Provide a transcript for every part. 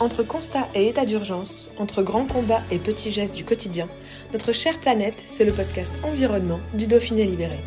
Entre constat et état d'urgence, entre grands combats et petits gestes du quotidien, notre chère planète, c'est le podcast Environnement du Dauphiné Libéré.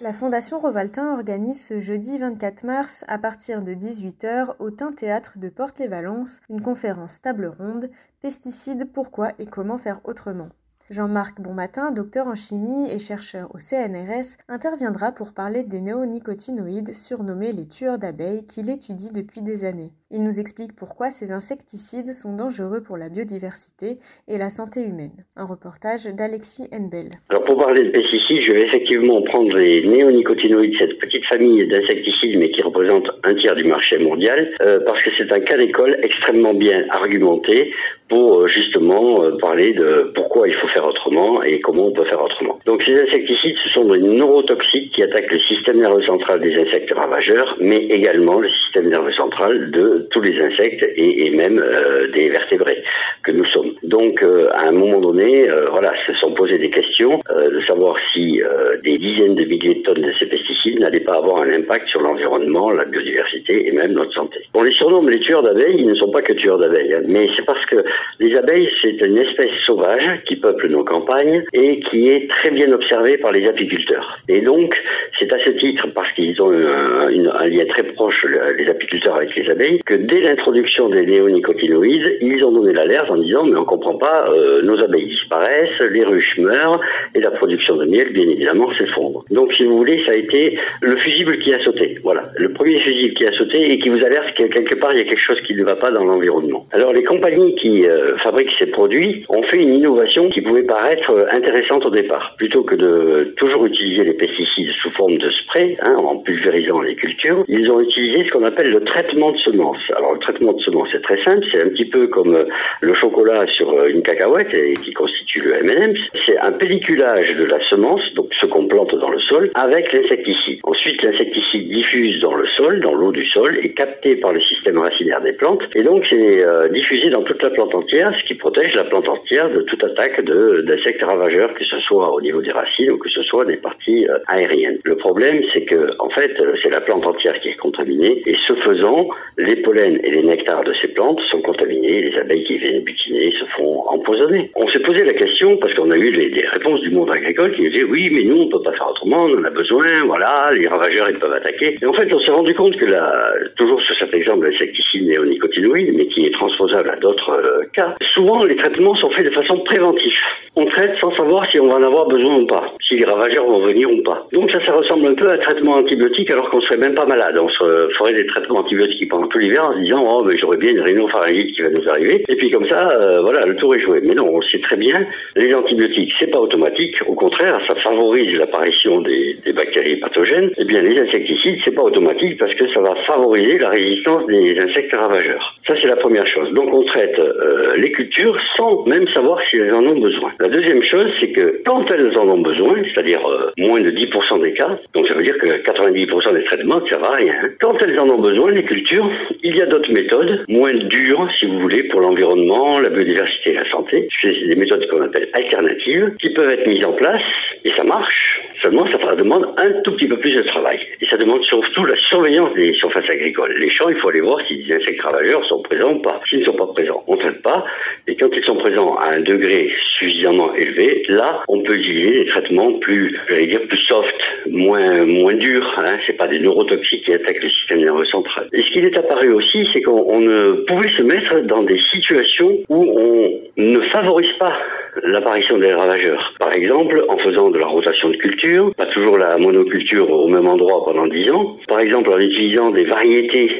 La Fondation Rovaltin organise ce jeudi 24 mars à partir de 18h au Teint Théâtre de Porte-les-Valences une conférence table ronde Pesticides, pourquoi et comment faire autrement. Jean-Marc Bonmatin, docteur en chimie et chercheur au CNRS, interviendra pour parler des néonicotinoïdes surnommés les tueurs d'abeilles qu'il étudie depuis des années. Il nous explique pourquoi ces insecticides sont dangereux pour la biodiversité et la santé humaine. Un reportage d'Alexis Henbel. Alors pour parler de pesticides, je vais effectivement prendre les néonicotinoïdes, cette petite famille d'insecticides, mais qui représente un tiers du marché mondial, euh, parce que c'est un cas d'école extrêmement bien argumenté pour euh, justement euh, parler de pourquoi il faut faire autrement et comment on peut faire autrement. Donc ces insecticides, ce sont des neurotoxiques qui attaquent le système nerveux central des insectes ravageurs, mais également le système nerveux central de tous les insectes et, même euh, des vertébrés que nous sommes. Donc, euh, à un moment donné, euh, voilà, se sont posées des questions de savoir si des dizaines de milliers de tonnes de ces pesticides n'allaient pas avoir un impact sur l'environnement, la biodiversité et même notre santé. On les surnomme les tueurs d'abeilles, ils ne sont pas que tueurs d'abeilles, hein, mais c'est parce que les abeilles, c'est une espèce sauvage qui peuple nos campagnes et qui est très bien observée par les apiculteurs. Et donc, c'est à ce titre, parce qu'ils ont un, un, lien très proche, les apiculteurs avec les abeilles, que dès l'introduction des néonicotinoïdes, ils ont donné l'alerte en disant mais on comprend pas, euh, nos abeilles disparaissent, les ruches meurent et la production de miel bien évidemment s'effondre. Donc si vous voulez, ça a été le fusible qui a sauté. Voilà, le premier fusible qui a sauté et qui vous alerte que quelque part il y a quelque chose qui ne va pas dans l'environnement. Alors les compagnies qui euh, fabriquent ces produits ont fait une innovation qui pouvait paraître euh, intéressante au départ. Plutôt que de toujours utiliser les pesticides sous forme de spray, hein, en pulvérisant les cultures, ils ont utilisé ce qu'on appelle le traitement de semences. Alors le traitement de semence c'est très simple, c'est un petit peu comme euh, le chocolat sur euh, une cacahuète et qui constitue le M&M's. C'est un pelliculage de la semence, donc ce qu'on plante dans le sol, avec l'insecticide. Ensuite l'insecticide diffuse dans le sol, dans l'eau du sol, est capté par le système racinaire des plantes et donc c'est diffusé dans toute la plante entière, ce qui protège la plante entière de toute attaque d'insectes ravageurs, que ce soit au niveau des racines ou que ce soit des parties aériennes. Le problème c'est que en fait c'est la plante entière qui est contaminée et ce faisant les pollen et les nectars de ces plantes sont contaminés, les abeilles qui viennent butiner se font empoisonner. On s'est posé la question, parce qu'on a eu les, réponses du monde agricole qui disaient oui, mais nous on peut pas faire autrement, on en a besoin, voilà, les ravageurs ils peuvent attaquer. Et en fait, on s'est rendu compte que là, toujours sur cet exemple l'insecticide néonicotinoïde, mais qui est transposable à d'autres euh, cas, souvent les traitements sont faits de façon préventive. On traite sans savoir si on va en avoir besoin ou pas, si les ravageurs vont venir ou pas. Donc ça, ça ressemble un peu à un traitement antibiotique alors qu'on serait même pas malade. On ferait des traitements antibiotiques pendant tout l'hiver en se disant oh mais j'aurais bien une rhinopharyngite qui va nous arriver et puis comme ça euh, voilà le tour est joué. Mais non on sait très bien les antibiotiques c'est pas automatique. Au contraire ça favorise l'apparition des, des, bactéries pathogènes. Et eh bien les insecticides c'est pas automatique parce que ça va favoriser la résistance des insectes ravageurs. Ça c'est la première chose. Donc on traite euh, les cultures sans même savoir si elles en ont besoin la deuxième chose c'est que quand elles en ont besoin c'est-à-dire euh, moins de 10% des cas donc ça veut dire que 90% des traitements ça va rien quand elles en ont besoin les cultures il y a d'autres méthodes, moins dures, si vous voulez, pour l'environnement, la biodiversité et la santé. C'est des méthodes qu'on appelle alternatives, qui peuvent être mises en place, et ça marche. Seulement, ça demande un tout petit peu plus de travail. Et ça demande surtout la surveillance des surfaces agricoles. Les champs, il faut aller voir si les insectes ravageurs sont présents ou pas. S'ils ne sont pas présents, on ne traite pas. Et quand ils sont présents à un degré élevé, là, on peut utiliser des traitements plus, j'allais dire, plus soft, moins, moins durs. Hein. C'est pas des neurotoxiques qui attaquent le système nerveux central. Et ce qui est apparu aussi, c'est qu'on ne pouvait se mettre dans des situations où on ne favorise pas l'apparition des ravageurs. Par exemple, en faisant de la rotation de culture, pas toujours la monoculture au même endroit pendant 10 ans, par exemple en utilisant des variétés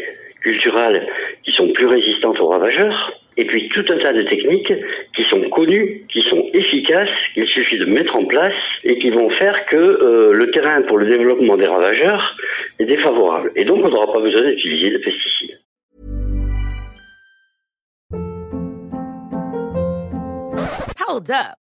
culturelles qui sont plus résistantes aux ravageurs, et puis tout un tas de techniques qui sont connues, qui sont efficaces, qu'il suffit de mettre en place et qui vont faire que euh, le terrain pour le développement des ravageurs est défavorable. Et donc on n'aura pas besoin d'utiliser de pesticides.